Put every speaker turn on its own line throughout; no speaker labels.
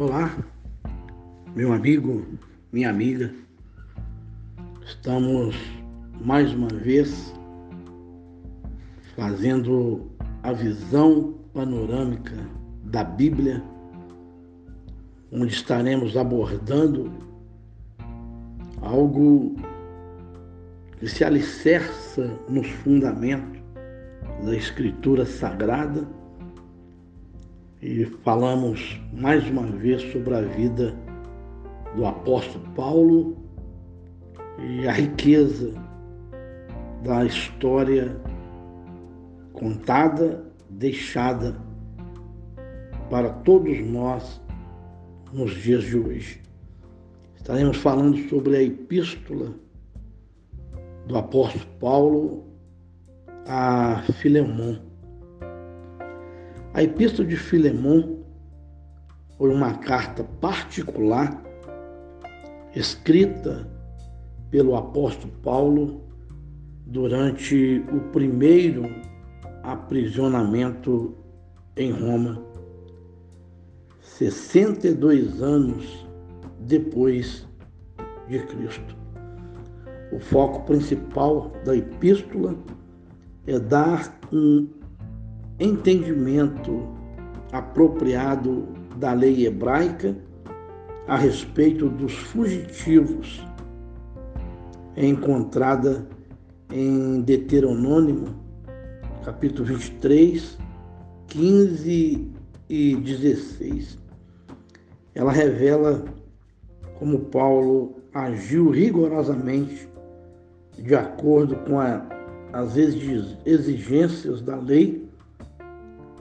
Olá, meu amigo, minha amiga. Estamos mais uma vez fazendo a visão panorâmica da Bíblia, onde estaremos abordando algo que se alicerça nos fundamentos da Escritura Sagrada e falamos mais uma vez sobre a vida do apóstolo Paulo e a riqueza da história contada, deixada para todos nós nos dias de hoje. Estaremos falando sobre a epístola do apóstolo Paulo a Filemão. A Epístola de Filemão foi uma carta particular escrita pelo apóstolo Paulo durante o primeiro aprisionamento em Roma, 62 anos depois de Cristo. O foco principal da epístola é dar um entendimento apropriado da lei hebraica a respeito dos fugitivos é encontrada em Deuteronômio, capítulo 23, 15 e 16. Ela revela como Paulo agiu rigorosamente de acordo com a, as exigências da lei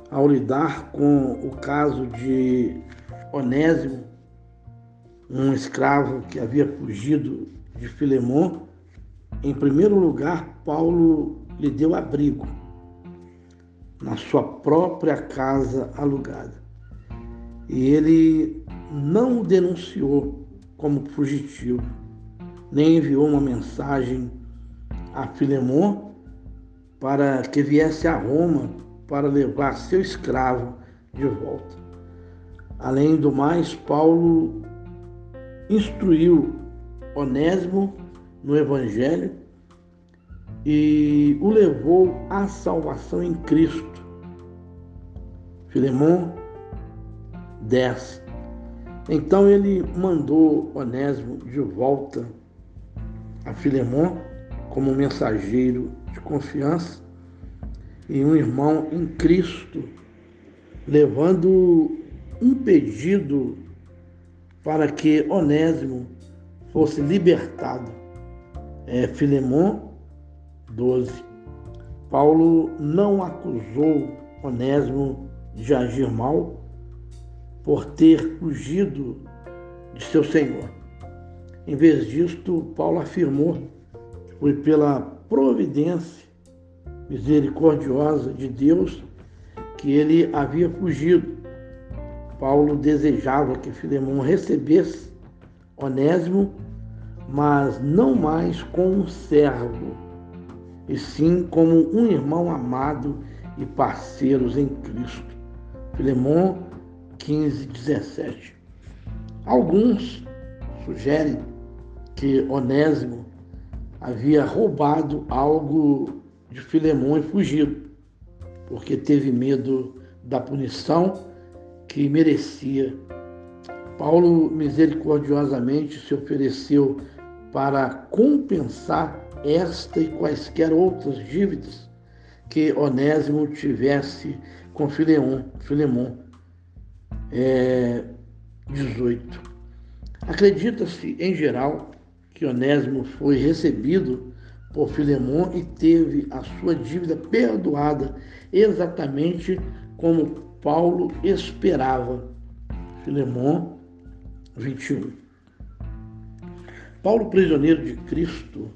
ao lidar com o caso de Onésimo, um escravo que havia fugido de Filemon, em primeiro lugar, Paulo lhe deu abrigo na sua própria casa alugada. E ele não o denunciou como fugitivo, nem enviou uma mensagem a Filemon para que viesse a Roma para levar seu escravo de volta. Além do mais, Paulo instruiu Onésimo no Evangelho e o levou à salvação em Cristo. Filemão 10. Então ele mandou Onésimo de volta a Filemão como mensageiro de confiança e um irmão em Cristo, levando um pedido para que Onésimo fosse libertado. É Filemon 12. Paulo não acusou Onésimo de agir mal por ter fugido de seu Senhor. Em vez disto, Paulo afirmou que foi pela providência misericordiosa de Deus que ele havia fugido. Paulo desejava que Filemão recebesse Onésimo, mas não mais como um servo, e sim como um irmão amado e parceiros em Cristo. Filemão 15, 17. Alguns sugerem que Onésimo havia roubado algo de Filemão e fugido, porque teve medo da punição que merecia. Paulo misericordiosamente se ofereceu para compensar esta e quaisquer outras dívidas que Onésimo tivesse com Filemon. Filemon é, 18. Acredita-se, em geral, que Onésimo foi recebido por Filemon e teve a sua dívida perdoada exatamente como Paulo esperava. Filemon 21. Paulo, prisioneiro de Cristo,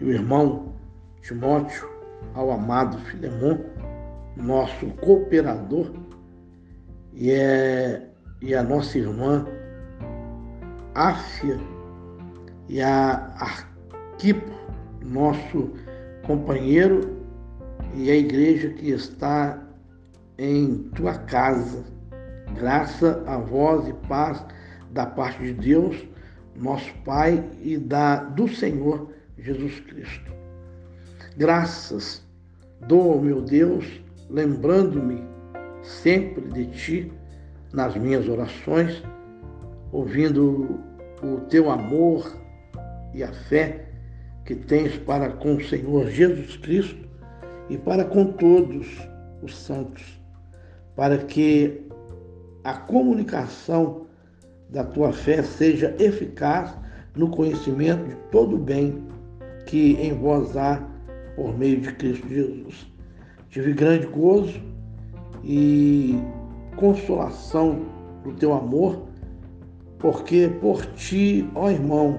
e o irmão Timóteo, ao amado Filemon, nosso cooperador, e, é, e a nossa irmã Áfia e a Arquipo, nosso companheiro e a igreja que está em tua casa, Graça a vós e paz da parte de Deus, nosso Pai, e da do Senhor Jesus Cristo. Graças dou ao meu Deus, lembrando-me sempre de ti nas minhas orações, ouvindo o teu amor e a fé que tens para com o Senhor Jesus Cristo e para com todos os santos, para que a comunicação da tua fé seja eficaz no conhecimento de todo o bem que em vós há por meio de Cristo Jesus. Tive grande gozo e consolação do teu amor, porque por ti, ó irmão,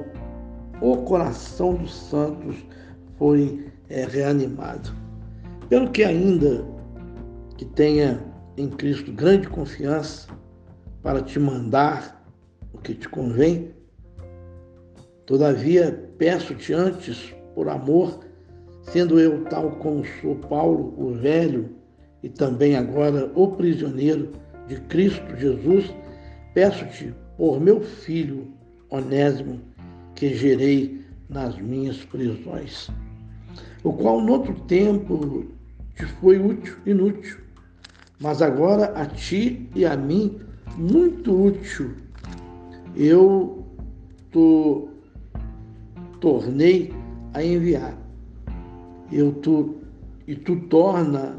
o coração dos santos foi é, reanimado. Pelo que ainda que tenha em Cristo grande confiança para te mandar o que te convém, todavia peço-te antes, por amor, sendo eu tal como sou Paulo, o velho, e também agora o prisioneiro de Cristo Jesus, peço-te por meu filho Onésimo, que gerei nas minhas prisões, o qual no outro tempo te foi útil, inútil, mas agora a ti e a mim muito útil. Eu te tornei a enviar. Eu tu e tu torna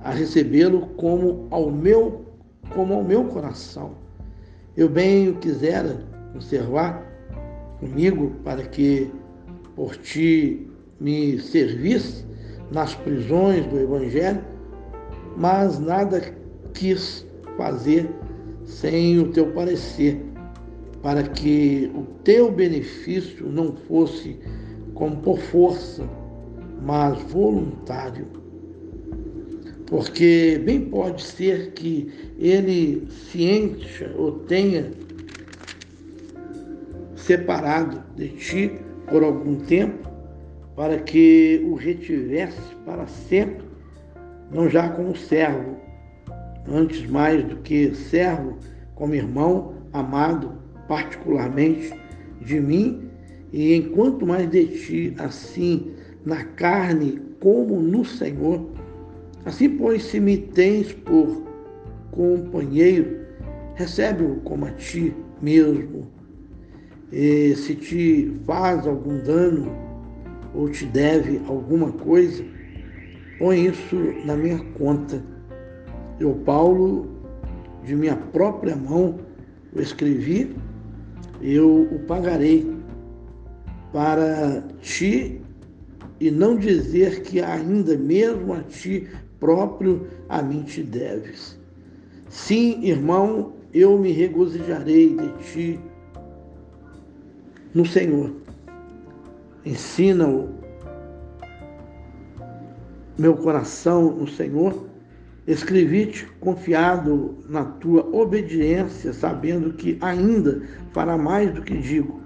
a recebê-lo como ao meu como ao meu coração. Eu bem o quisera conservar comigo para que por ti me servisse nas prisões do Evangelho, mas nada quis fazer sem o teu parecer, para que o teu benefício não fosse como por força, mas voluntário. Porque bem pode ser que ele se encha ou tenha separado de ti por algum tempo, para que o retivesse para sempre, não já como servo, antes mais do que servo, como irmão amado, particularmente de mim, e enquanto mais de ti, assim na carne como no Senhor. Assim, pois, se me tens por companheiro, recebe-o como a ti mesmo e se te faz algum dano ou te deve alguma coisa, põe isso na minha conta. Eu, Paulo, de minha própria mão, o escrevi, eu o pagarei para ti e não dizer que ainda mesmo a ti próprio a mim te deves. Sim, irmão, eu me regozijarei de ti no Senhor. Ensina-o meu coração no Senhor. Escrevi-te confiado na tua obediência, sabendo que ainda fará mais do que digo.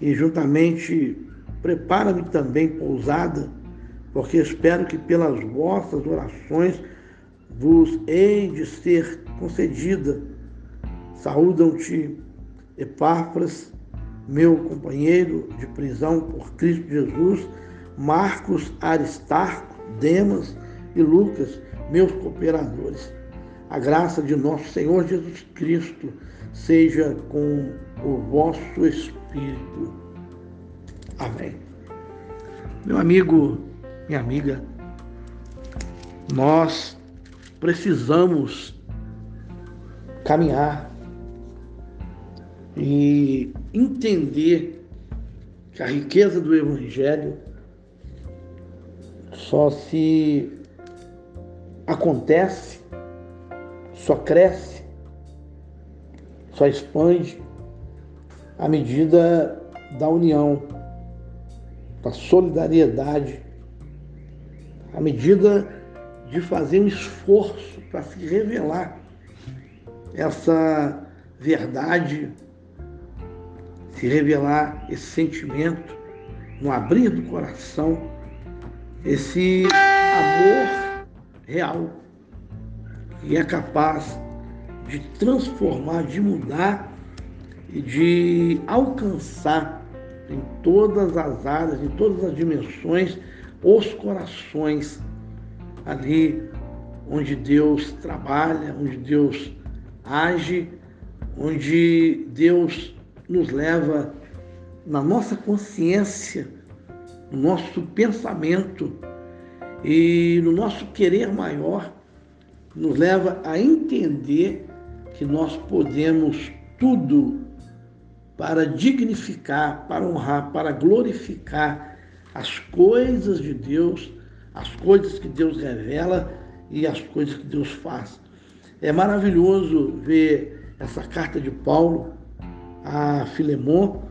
E juntamente prepara-me também pousada, porque espero que pelas vossas orações vos hei de ser concedida. Saúdam-te, Epáfras, meu companheiro de prisão por Cristo Jesus, Marcos, Aristarco, Demas e Lucas, meus cooperadores. A graça de nosso Senhor Jesus Cristo seja com o vosso espírito. Amém. Meu amigo, minha amiga, nós precisamos caminhar e entender que a riqueza do Evangelho só se acontece, só cresce, só expande à medida da união, da solidariedade, à medida de fazer um esforço para se revelar essa verdade se revelar esse sentimento, no abrir do coração, esse amor real que é capaz de transformar, de mudar e de alcançar em todas as áreas, em todas as dimensões, os corações ali onde Deus trabalha, onde Deus age, onde Deus nos leva na nossa consciência, no nosso pensamento e no nosso querer maior, nos leva a entender que nós podemos tudo para dignificar, para honrar, para glorificar as coisas de Deus, as coisas que Deus revela e as coisas que Deus faz. É maravilhoso ver essa carta de Paulo a Filemon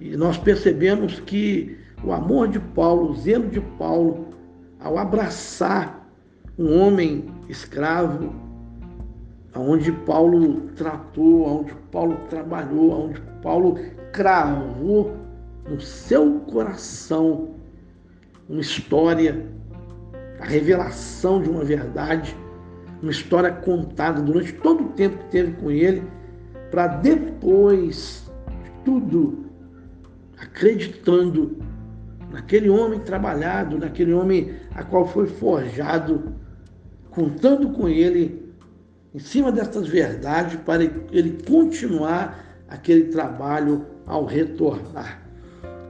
e nós percebemos que o amor de Paulo, o zelo de Paulo, ao abraçar um homem escravo, aonde Paulo tratou, aonde Paulo trabalhou, aonde Paulo cravou no seu coração uma história, a revelação de uma verdade, uma história contada durante todo o tempo que teve com ele, para depois de tudo, acreditando naquele homem trabalhado, naquele homem a qual foi forjado, contando com ele em cima dessas verdades para ele continuar aquele trabalho ao retornar.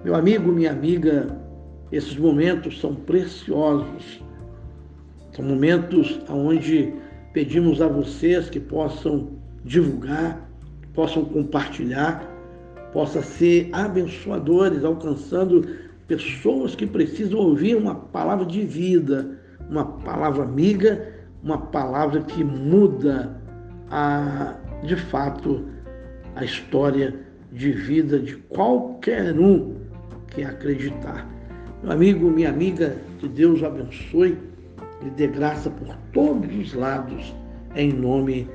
Meu amigo, minha amiga, esses momentos são preciosos. São momentos onde pedimos a vocês que possam divulgar, possam compartilhar, possam ser abençoadores, alcançando pessoas que precisam ouvir uma palavra de vida, uma palavra amiga uma palavra que muda a, de fato a história de vida de qualquer um que acreditar. Meu amigo, minha amiga, que Deus abençoe e dê graça por todos os lados, em nome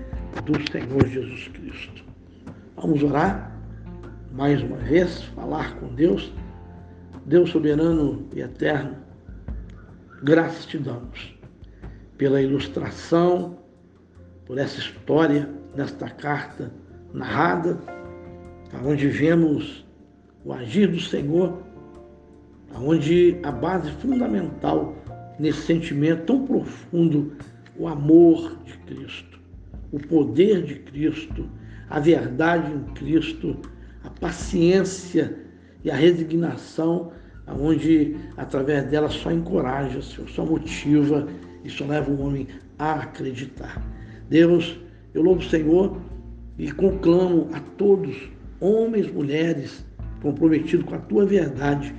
do Senhor Jesus Cristo. Vamos orar mais uma vez, falar com Deus. Deus soberano e eterno, graças te damos pela ilustração, por essa história nesta carta narrada, onde vemos o agir do Senhor, onde a base fundamental nesse sentimento tão profundo, o amor de Cristo, o poder de Cristo, a verdade em Cristo, a paciência e a resignação, onde através dela só encoraja, só motiva isso leva o homem a acreditar. Deus, eu louvo o Senhor e conclamo a todos, homens, mulheres, comprometidos com a tua verdade,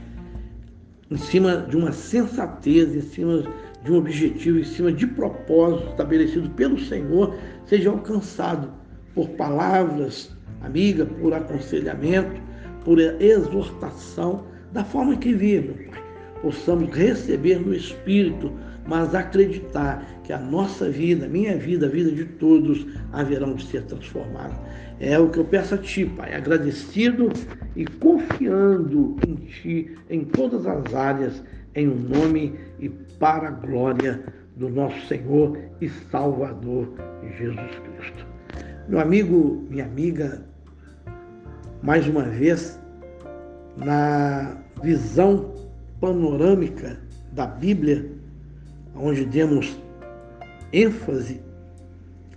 em cima de uma sensatez, em cima de um objetivo, em cima de propósito estabelecido pelo Senhor, seja alcançado por palavras amigas, por aconselhamento, por exortação, da forma que vive, meu Pai. Possamos receber no Espírito mas acreditar que a nossa vida, minha vida, a vida de todos haverão de ser transformadas. É o que eu peço a Ti, Pai, agradecido e confiando em Ti em todas as áreas, em o um nome e para a glória do nosso Senhor e Salvador Jesus Cristo. Meu amigo, minha amiga, mais uma vez, na visão panorâmica da Bíblia, onde demos ênfase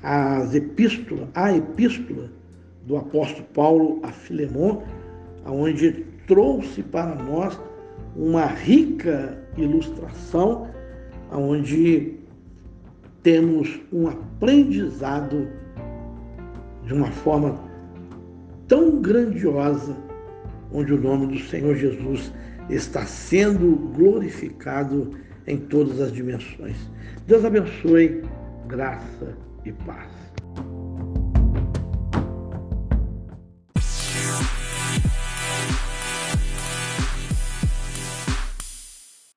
às epístolas, à epístola do apóstolo Paulo a Filemon, onde trouxe para nós uma rica ilustração, onde temos um aprendizado de uma forma tão grandiosa, onde o nome do Senhor Jesus está sendo glorificado em todas as dimensões. Deus abençoe, graça e paz.